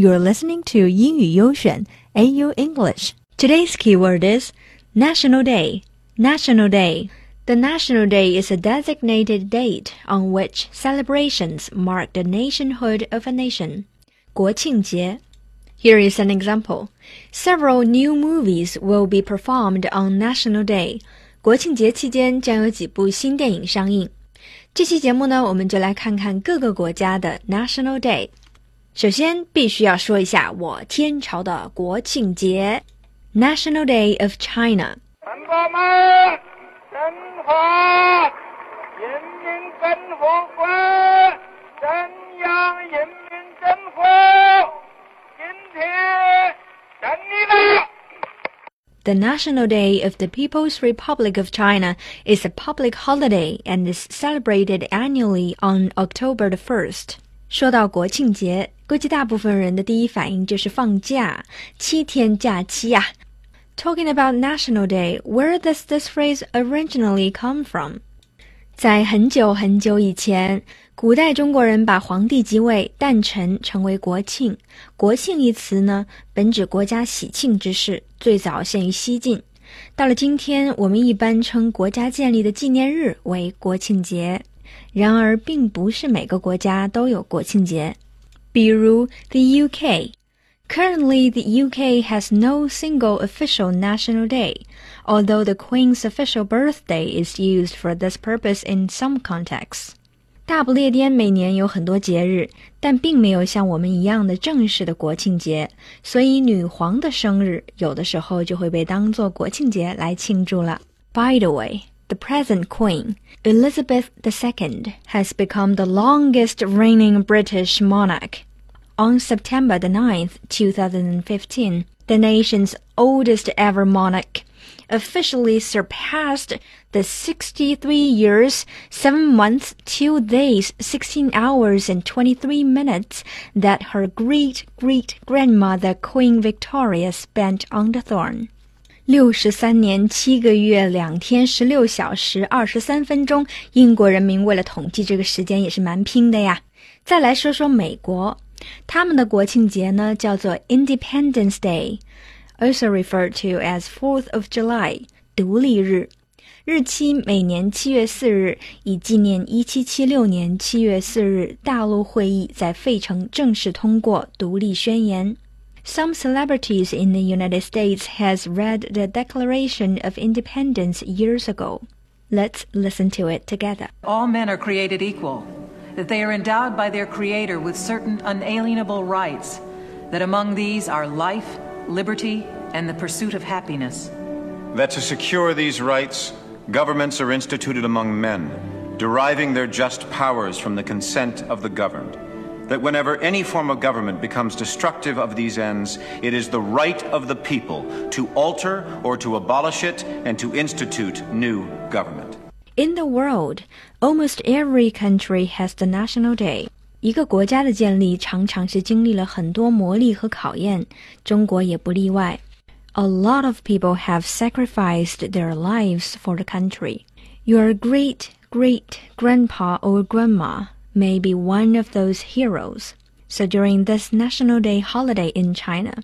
You're listening to 英语优选 AU English. Today's keyword is National Day. National Day. The National Day is a designated date on which celebrations mark the nationhood of a nation. 国庆节. Here is an example. Several new movies will be performed on National Day. 国庆节期间将有几部新电影上映。这期节目呢，我们就来看看各个国家的 National Day。 首先，必须要说一下我天朝的国庆节 National Day of China。同胞们，中华人民共和国中央人民政府今天胜利了。The National Day of the People's Republic of China is a public holiday and is celebrated annually on October the 1st. 说到国庆节， 估计大部分人的第一反应就是放假，七天假期呀。Talking about National Day, where does this phrase originally come from? 在很久很久以前，古代中国人把皇帝即位、诞辰称为国庆。国庆一词呢，本指国家喜庆之事，最早现于西晋。到了今天，我们一般称国家建立的纪念日为国庆节。然而，并不是每个国家都有国庆节。比如，the UK。Currently, the UK has no single official national day, although the Queen's official birthday is used for this purpose in some contexts. 大不列颠每年有很多节日，但并没有像我们一样的正式的国庆节，所以女皇的生日有的时候就会被当作国庆节来庆祝了。By the way, the present Queen, Elizabeth II, has become the longest reigning British monarch. On September the 9th, 2015, the nation's oldest ever monarch officially surpassed the 63 years, 7 months, 2 days, 16 hours, and 23 minutes that her great great grandmother Queen Victoria spent on the throne. 六十三年七个月两天十六小时二十三分钟，英国人民为了统计这个时间也是蛮拼的呀。再来说说美国。他们的国庆节呢叫做 Independence Day，also referred to as Fourth of July，独立日。日期每年七月四日，以纪念一七七六年七月四日大陆会议在费城正式通过独立宣言。Some celebrities in the United States has read the Declaration of Independence years ago. Let's listen to it together. All men are created equal that they are endowed by their Creator with certain unalienable rights, that among these are life, liberty, and the pursuit of happiness. That to secure these rights, governments are instituted among men, deriving their just powers from the consent of the governed That whenever any form of government becomes destructive of these ends, it is the right of the people to alter or to abolish it and to institute new government. In the world, almost every country has the national day. 一个国家的建立常常是经历了很多磨砺和考验，中国也不例外。A lot of people have sacrificed their lives for the country. Your great great grandpa or grandma may be one of those heroes. So during this National Day holiday in China,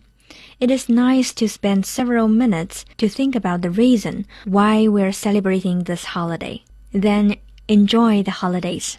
it is nice to spend several minutes to think about the reason why we're celebrating this holiday. Then enjoy the holidays.